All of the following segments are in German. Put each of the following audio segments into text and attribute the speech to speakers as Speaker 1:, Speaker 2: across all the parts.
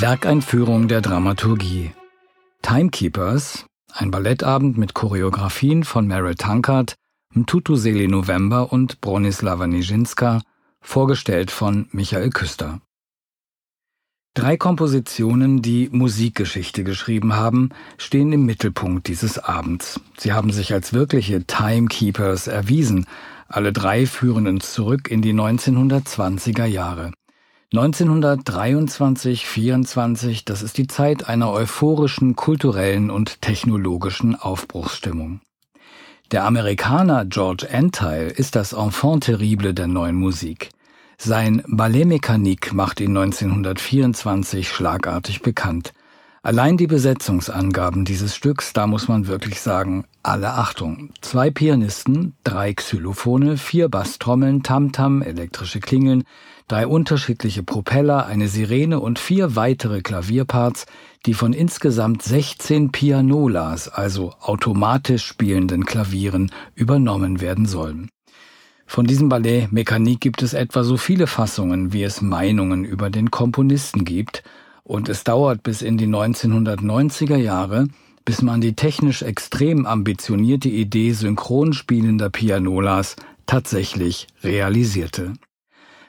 Speaker 1: Werkeinführung der Dramaturgie. Timekeepers, ein Ballettabend mit Choreografien von Meryl Tankard, Mtutuseli November und Bronislava Nijinská, vorgestellt von Michael Küster. Drei Kompositionen, die Musikgeschichte geschrieben haben, stehen im Mittelpunkt dieses Abends. Sie haben sich als wirkliche Timekeepers erwiesen. Alle drei führen uns zurück in die 1920er Jahre. 1923, 24, das ist die Zeit einer euphorischen kulturellen und technologischen Aufbruchsstimmung. Der Amerikaner George Antheil ist das Enfant terrible der neuen Musik. Sein Ballet Mécanique macht ihn 1924 schlagartig bekannt. Allein die Besetzungsangaben dieses Stücks, da muss man wirklich sagen, alle Achtung. Zwei Pianisten, drei Xylophone, vier Basstrommeln, Tamtam, elektrische Klingeln, drei unterschiedliche Propeller, eine Sirene und vier weitere Klavierparts, die von insgesamt 16 Pianolas, also automatisch spielenden Klavieren, übernommen werden sollen. Von diesem Ballet Mechanik gibt es etwa so viele Fassungen, wie es Meinungen über den Komponisten gibt, und es dauert bis in die 1990er Jahre, bis man die technisch extrem ambitionierte Idee synchron spielender Pianolas tatsächlich realisierte.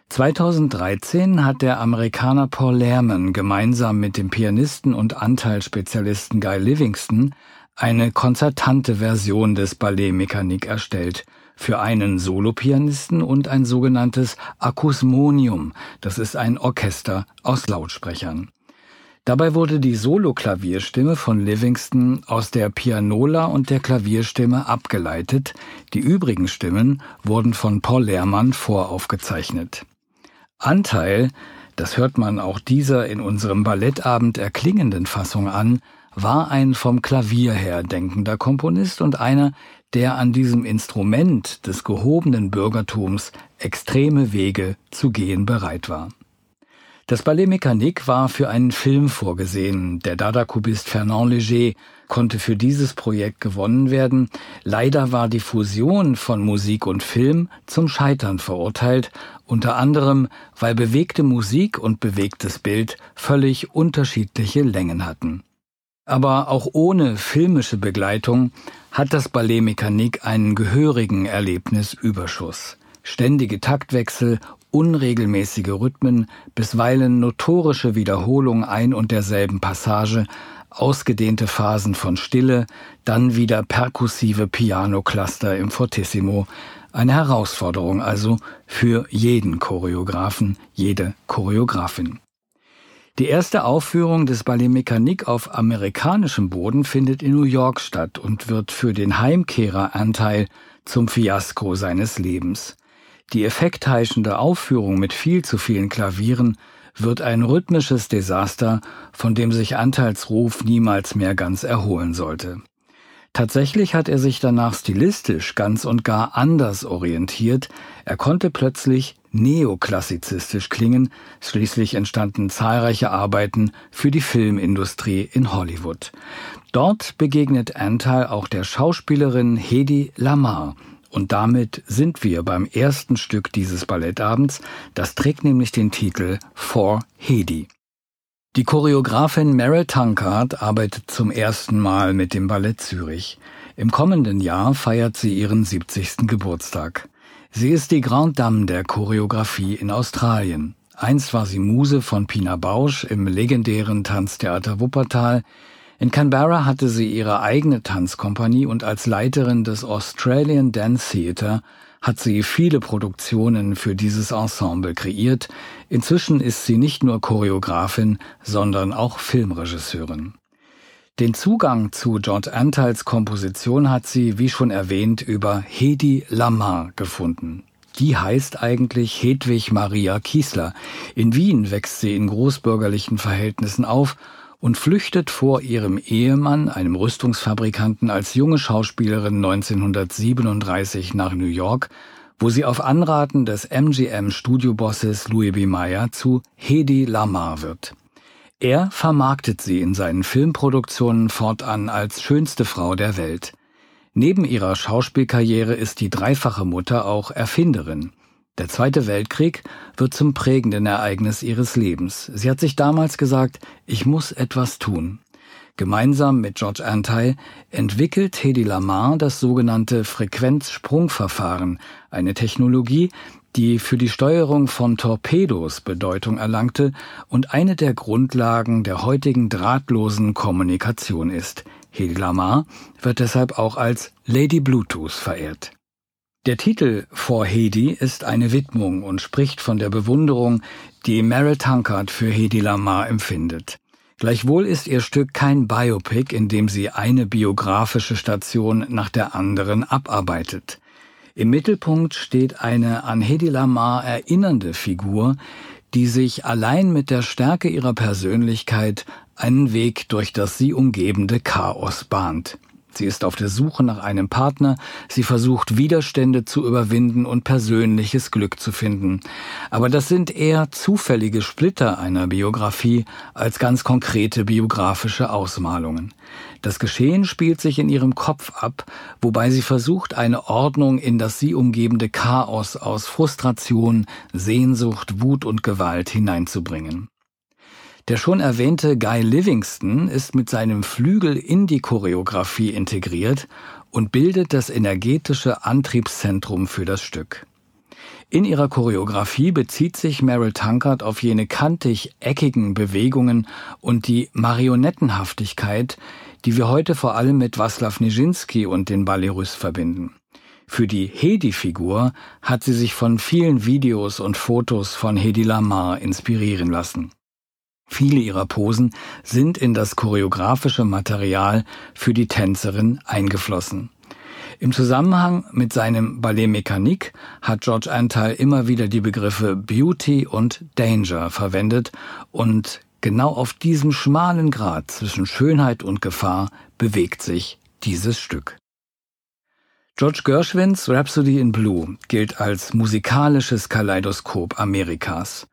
Speaker 1: 2013 hat der Amerikaner Paul Lehrman gemeinsam mit dem Pianisten und Anteilspezialisten Guy Livingston eine konzertante Version des Ballet Mechanik erstellt für einen Solopianisten und ein sogenanntes Akusmonium, das ist ein Orchester aus Lautsprechern. Dabei wurde die Soloklavierstimme von Livingston aus der Pianola und der Klavierstimme abgeleitet, die übrigen Stimmen wurden von Paul Lehrmann voraufgezeichnet. Anteil, das hört man auch dieser in unserem Ballettabend erklingenden Fassung an, war ein vom Klavier her denkender Komponist und einer, der an diesem Instrument des gehobenen Bürgertums extreme Wege zu gehen bereit war. Das Ballet Mécanique war für einen Film vorgesehen. Der Dada-Kubist Fernand Léger konnte für dieses Projekt gewonnen werden. Leider war die Fusion von Musik und Film zum Scheitern verurteilt, unter anderem weil bewegte Musik und bewegtes Bild völlig unterschiedliche Längen hatten. Aber auch ohne filmische Begleitung hat das Ballet Mécanique einen gehörigen Erlebnisüberschuss. Ständige Taktwechsel unregelmäßige Rhythmen, bisweilen notorische Wiederholung ein und derselben Passage, ausgedehnte Phasen von Stille, dann wieder perkussive Piano-Cluster im Fortissimo, eine Herausforderung also für jeden Choreografen, jede Choreografin. Die erste Aufführung des Ballet Mécanique auf amerikanischem Boden findet in New York statt und wird für den Heimkehreranteil zum Fiasko seines Lebens. Die effektheischende Aufführung mit viel zu vielen Klavieren wird ein rhythmisches Desaster, von dem sich Anteilsruf niemals mehr ganz erholen sollte. Tatsächlich hat er sich danach stilistisch ganz und gar anders orientiert. Er konnte plötzlich neoklassizistisch klingen. Schließlich entstanden zahlreiche Arbeiten für die Filmindustrie in Hollywood. Dort begegnet Anteil auch der Schauspielerin Hedy Lamar, und damit sind wir beim ersten Stück dieses Ballettabends. Das trägt nämlich den Titel For Hedy. Die Choreografin Meryl Tankard arbeitet zum ersten Mal mit dem Ballett Zürich. Im kommenden Jahr feiert sie ihren 70. Geburtstag. Sie ist die Grande Dame der Choreografie in Australien. Einst war sie Muse von Pina Bausch im legendären Tanztheater Wuppertal. In Canberra hatte sie ihre eigene Tanzkompanie und als Leiterin des Australian Dance Theatre hat sie viele Produktionen für dieses Ensemble kreiert. Inzwischen ist sie nicht nur Choreografin, sondern auch Filmregisseurin. Den Zugang zu George Anteils Komposition hat sie, wie schon erwähnt, über Hedy Lamar gefunden. Die heißt eigentlich Hedwig Maria Kiesler. In Wien wächst sie in großbürgerlichen Verhältnissen auf und flüchtet vor ihrem Ehemann, einem Rüstungsfabrikanten, als junge Schauspielerin 1937 nach New York, wo sie auf Anraten des MGM-Studiobosses Louis B. Mayer zu Hedy Lamar wird. Er vermarktet sie in seinen Filmproduktionen fortan als schönste Frau der Welt. Neben ihrer Schauspielkarriere ist die dreifache Mutter auch Erfinderin. Der Zweite Weltkrieg wird zum prägenden Ereignis ihres Lebens. Sie hat sich damals gesagt, ich muss etwas tun. Gemeinsam mit George Antheil entwickelt Hedy Lamar das sogenannte Frequenzsprungverfahren, eine Technologie, die für die Steuerung von Torpedos Bedeutung erlangte und eine der Grundlagen der heutigen drahtlosen Kommunikation ist. Hedy Lamar wird deshalb auch als Lady Bluetooth verehrt. Der Titel For Hedy ist eine Widmung und spricht von der Bewunderung, die Meryl Tankard für Hedy Lamar empfindet. Gleichwohl ist ihr Stück kein Biopic, in dem sie eine biografische Station nach der anderen abarbeitet. Im Mittelpunkt steht eine an Hedy Lamar erinnernde Figur, die sich allein mit der Stärke ihrer Persönlichkeit einen Weg durch das sie umgebende Chaos bahnt. Sie ist auf der Suche nach einem Partner, sie versucht Widerstände zu überwinden und persönliches Glück zu finden. Aber das sind eher zufällige Splitter einer Biografie als ganz konkrete biografische Ausmalungen. Das Geschehen spielt sich in ihrem Kopf ab, wobei sie versucht, eine Ordnung in das sie umgebende Chaos aus Frustration, Sehnsucht, Wut und Gewalt hineinzubringen. Der schon erwähnte Guy Livingston ist mit seinem Flügel in die Choreografie integriert und bildet das energetische Antriebszentrum für das Stück. In ihrer Choreografie bezieht sich Meryl Tankard auf jene kantig-eckigen Bewegungen und die Marionettenhaftigkeit, die wir heute vor allem mit Waslaw Nijinsky und den Ballet verbinden. Für die Hedi-Figur hat sie sich von vielen Videos und Fotos von Hedi Lamar inspirieren lassen. Viele ihrer Posen sind in das choreografische Material für die Tänzerin eingeflossen. Im Zusammenhang mit seinem Ballet Mécanique hat George Anteil immer wieder die Begriffe Beauty und Danger verwendet und genau auf diesem schmalen Grad zwischen Schönheit und Gefahr bewegt sich dieses Stück. George Gershwins Rhapsody in Blue gilt als musikalisches Kaleidoskop Amerikas.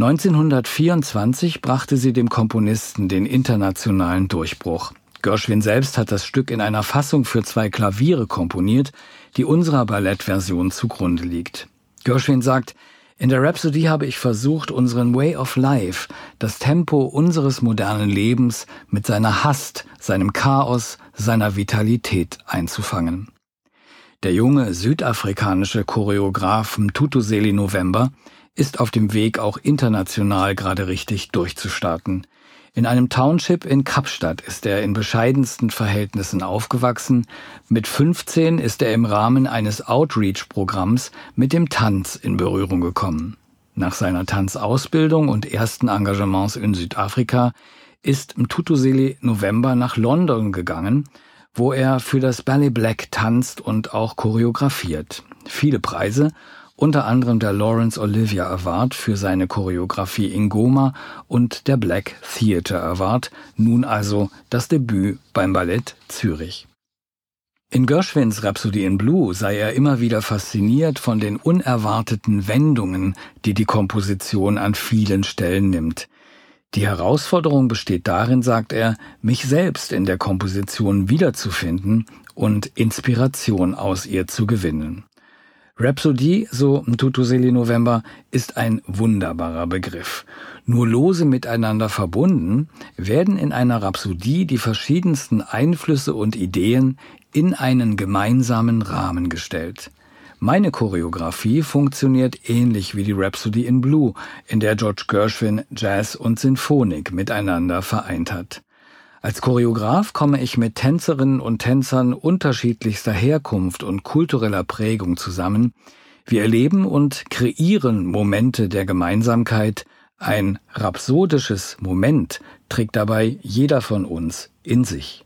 Speaker 1: 1924 brachte sie dem Komponisten den internationalen Durchbruch. Gershwin selbst hat das Stück in einer Fassung für zwei Klaviere komponiert, die unserer Ballettversion zugrunde liegt. Gershwin sagt, in der Rhapsody habe ich versucht, unseren Way of Life, das Tempo unseres modernen Lebens mit seiner Hast, seinem Chaos, seiner Vitalität einzufangen. Der junge südafrikanische Choreograf Mtutuzeli November ist auf dem Weg, auch international gerade richtig durchzustarten. In einem Township in Kapstadt ist er in bescheidensten Verhältnissen aufgewachsen. Mit 15 ist er im Rahmen eines Outreach-Programms mit dem Tanz in Berührung gekommen. Nach seiner Tanzausbildung und ersten Engagements in Südafrika ist Mtutuseli November nach London gegangen, wo er für das Ballet Black tanzt und auch choreografiert. Viele Preise unter anderem der Laurence Olivier Award für seine Choreografie in Goma und der Black Theatre Award, nun also das Debüt beim Ballett Zürich. In Gershwins Rhapsody in Blue sei er immer wieder fasziniert von den unerwarteten Wendungen, die die Komposition an vielen Stellen nimmt. Die Herausforderung besteht darin, sagt er, mich selbst in der Komposition wiederzufinden und Inspiration aus ihr zu gewinnen. Rhapsodie, so Tutuseli November, ist ein wunderbarer Begriff. Nur lose miteinander verbunden werden in einer Rhapsodie die verschiedensten Einflüsse und Ideen in einen gemeinsamen Rahmen gestellt. Meine Choreografie funktioniert ähnlich wie die Rhapsody in Blue, in der George Gershwin Jazz und Sinfonik miteinander vereint hat. Als Choreograf komme ich mit Tänzerinnen und Tänzern unterschiedlichster Herkunft und kultureller Prägung zusammen. Wir erleben und kreieren Momente der Gemeinsamkeit. Ein rhapsodisches Moment trägt dabei jeder von uns in sich.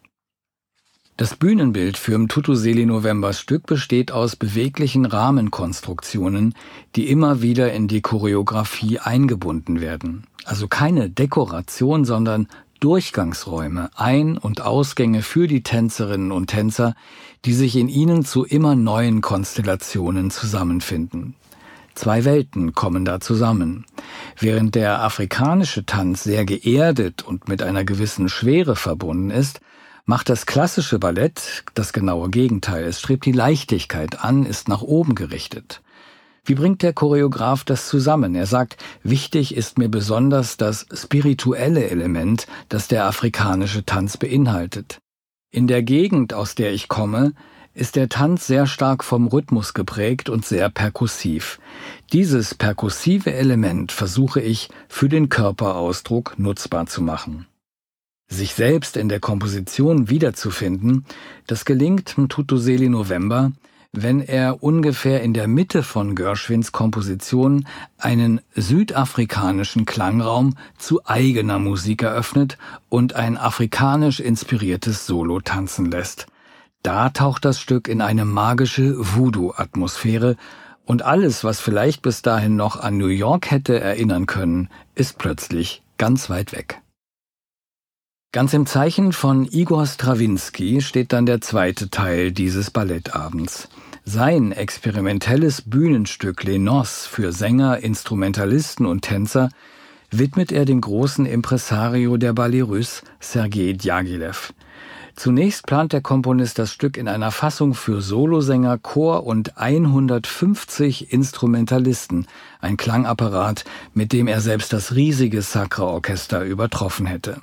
Speaker 1: Das Bühnenbild für Mtutuseli Novembers Stück besteht aus beweglichen Rahmenkonstruktionen, die immer wieder in die Choreografie eingebunden werden. Also keine Dekoration, sondern Durchgangsräume, Ein- und Ausgänge für die Tänzerinnen und Tänzer, die sich in ihnen zu immer neuen Konstellationen zusammenfinden. Zwei Welten kommen da zusammen. Während der afrikanische Tanz sehr geerdet und mit einer gewissen Schwere verbunden ist, macht das klassische Ballett das genaue Gegenteil. Es strebt die Leichtigkeit an, ist nach oben gerichtet. Wie bringt der Choreograf das zusammen? Er sagt, wichtig ist mir besonders das spirituelle Element, das der afrikanische Tanz beinhaltet. In der Gegend, aus der ich komme, ist der Tanz sehr stark vom Rhythmus geprägt und sehr perkussiv. Dieses perkussive Element versuche ich für den Körperausdruck nutzbar zu machen. Sich selbst in der Komposition wiederzufinden, das gelingt Mtutuzeli November, wenn er ungefähr in der Mitte von Gershwins Komposition einen südafrikanischen Klangraum zu eigener Musik eröffnet und ein afrikanisch inspiriertes Solo tanzen lässt. Da taucht das Stück in eine magische Voodoo-Atmosphäre und alles, was vielleicht bis dahin noch an New York hätte erinnern können, ist plötzlich ganz weit weg. Ganz im Zeichen von Igor Strawinski steht dann der zweite Teil dieses Ballettabends. Sein experimentelles Bühnenstück Les Noces für Sänger, Instrumentalisten und Tänzer widmet er dem großen Impresario der Ballet Sergei Djagilev. Zunächst plant der Komponist das Stück in einer Fassung für Solosänger, Chor und 150 Instrumentalisten, ein Klangapparat, mit dem er selbst das riesige Sakra-Orchester übertroffen hätte.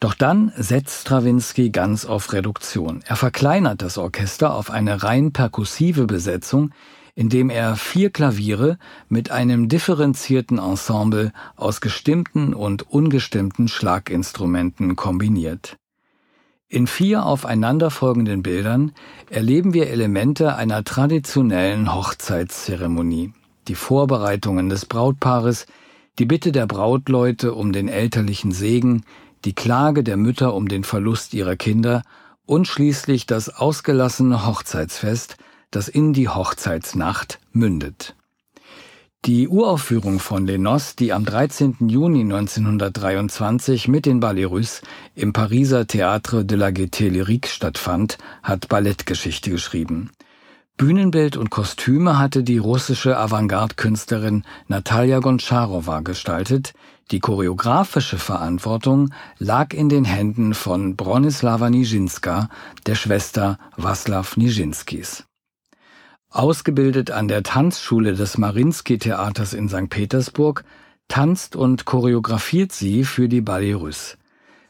Speaker 1: Doch dann setzt Strawinsky ganz auf Reduktion. Er verkleinert das Orchester auf eine rein perkussive Besetzung, indem er vier Klaviere mit einem differenzierten Ensemble aus gestimmten und ungestimmten Schlaginstrumenten kombiniert. In vier aufeinanderfolgenden Bildern erleben wir Elemente einer traditionellen Hochzeitszeremonie, die Vorbereitungen des Brautpaares, die Bitte der Brautleute um den elterlichen Segen, die Klage der Mütter um den Verlust ihrer Kinder und schließlich das ausgelassene Hochzeitsfest, das in die Hochzeitsnacht mündet. Die Uraufführung von Lenos, die am 13. Juni 1923 mit den Ballets im Pariser Théâtre de la Gaîté Lyrique stattfand, hat Ballettgeschichte geschrieben. Bühnenbild und Kostüme hatte die russische Avantgarde-Künstlerin Natalia Goncharowa gestaltet, die choreografische Verantwortung lag in den Händen von Bronislava Nijinská, der Schwester Waslaw Nijinsky's. Ausgebildet an der Tanzschule des Marinsky-Theaters in St. Petersburg, tanzt und choreografiert sie für die Ballet Russe.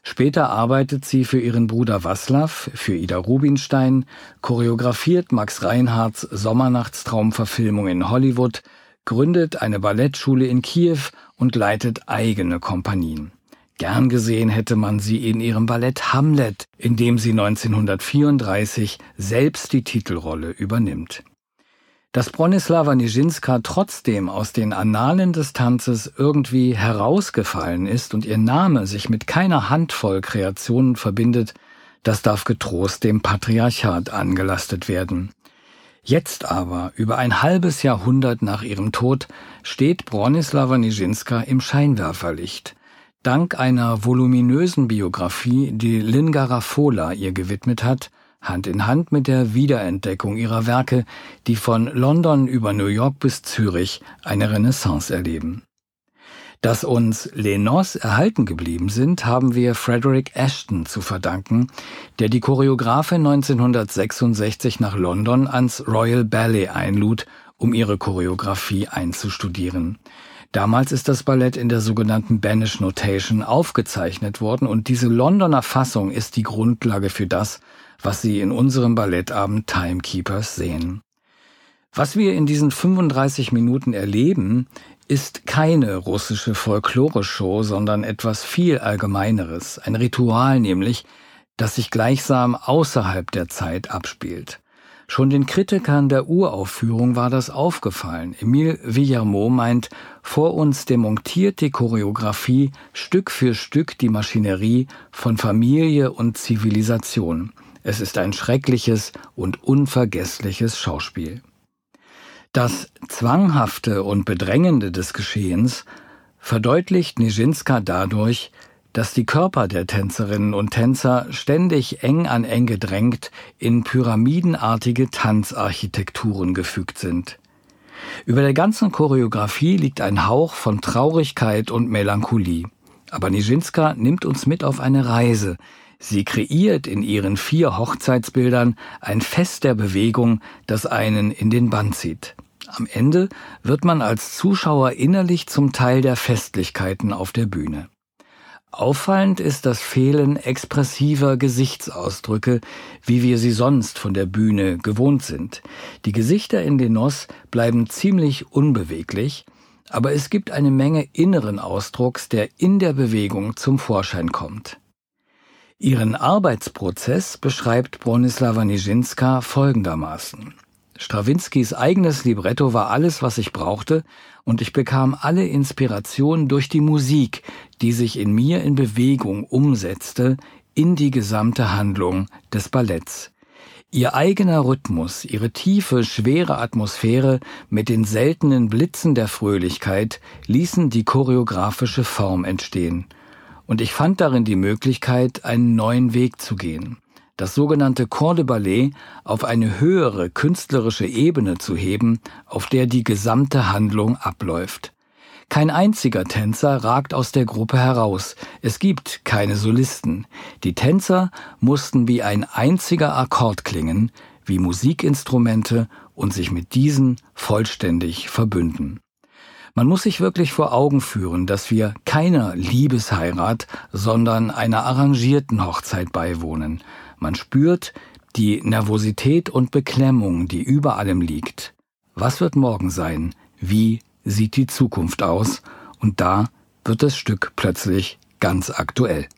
Speaker 1: Später arbeitet sie für ihren Bruder Waslaw, für Ida Rubinstein, choreografiert Max Reinhardts Sommernachtstraumverfilmung in Hollywood, gründet eine Ballettschule in Kiew und leitet eigene Kompanien. Gern gesehen hätte man sie in ihrem Ballett Hamlet, in dem sie 1934 selbst die Titelrolle übernimmt. Dass Bronislava Nijinská trotzdem aus den Annalen des Tanzes irgendwie herausgefallen ist und ihr Name sich mit keiner Handvoll Kreationen verbindet, das darf getrost dem Patriarchat angelastet werden. Jetzt aber, über ein halbes Jahrhundert nach ihrem Tod, steht Bronislava Nijinská im Scheinwerferlicht. Dank einer voluminösen Biografie, die Lin Garafola ihr gewidmet hat, Hand in Hand mit der Wiederentdeckung ihrer Werke, die von London über New York bis Zürich eine Renaissance erleben. Dass uns Les Noces erhalten geblieben sind, haben wir Frederick Ashton zu verdanken, der die Choreografin 1966 nach London ans Royal Ballet einlud, um ihre Choreografie einzustudieren. Damals ist das Ballett in der sogenannten Banish Notation aufgezeichnet worden und diese Londoner Fassung ist die Grundlage für das, was Sie in unserem Ballettabend Timekeepers sehen. Was wir in diesen 35 Minuten erleben, ist keine russische Folklore-Show, sondern etwas viel Allgemeineres, ein Ritual nämlich, das sich gleichsam außerhalb der Zeit abspielt. Schon den Kritikern der Uraufführung war das aufgefallen. Emile Villarmot meint, vor uns demontiert die Choreografie Stück für Stück die Maschinerie von Familie und Zivilisation. Es ist ein schreckliches und unvergessliches Schauspiel. Das Zwanghafte und Bedrängende des Geschehens verdeutlicht Nijinská dadurch, dass die Körper der Tänzerinnen und Tänzer ständig eng an eng gedrängt in pyramidenartige Tanzarchitekturen gefügt sind. Über der ganzen Choreografie liegt ein Hauch von Traurigkeit und Melancholie. Aber Nijinská nimmt uns mit auf eine Reise, Sie kreiert in ihren vier Hochzeitsbildern ein Fest der Bewegung, das einen in den Bann zieht. Am Ende wird man als Zuschauer innerlich zum Teil der Festlichkeiten auf der Bühne. Auffallend ist das Fehlen expressiver Gesichtsausdrücke, wie wir sie sonst von der Bühne gewohnt sind. Die Gesichter in den Nos bleiben ziemlich unbeweglich, aber es gibt eine Menge inneren Ausdrucks, der in der Bewegung zum Vorschein kommt. Ihren Arbeitsprozess beschreibt Bronislava Nijinská folgendermaßen. Strawinskys eigenes Libretto war alles, was ich brauchte, und ich bekam alle Inspiration durch die Musik, die sich in mir in Bewegung umsetzte, in die gesamte Handlung des Balletts. Ihr eigener Rhythmus, ihre tiefe, schwere Atmosphäre mit den seltenen Blitzen der Fröhlichkeit ließen die choreografische Form entstehen. Und ich fand darin die Möglichkeit, einen neuen Weg zu gehen das sogenannte Corps de Ballet auf eine höhere künstlerische Ebene zu heben, auf der die gesamte Handlung abläuft. Kein einziger Tänzer ragt aus der Gruppe heraus. Es gibt keine Solisten. Die Tänzer mussten wie ein einziger Akkord klingen, wie Musikinstrumente und sich mit diesen vollständig verbünden. Man muss sich wirklich vor Augen führen, dass wir keiner Liebesheirat, sondern einer arrangierten Hochzeit beiwohnen. Man spürt die Nervosität und Beklemmung, die über allem liegt. Was wird morgen sein? Wie sieht die Zukunft aus? Und da wird das Stück plötzlich ganz aktuell.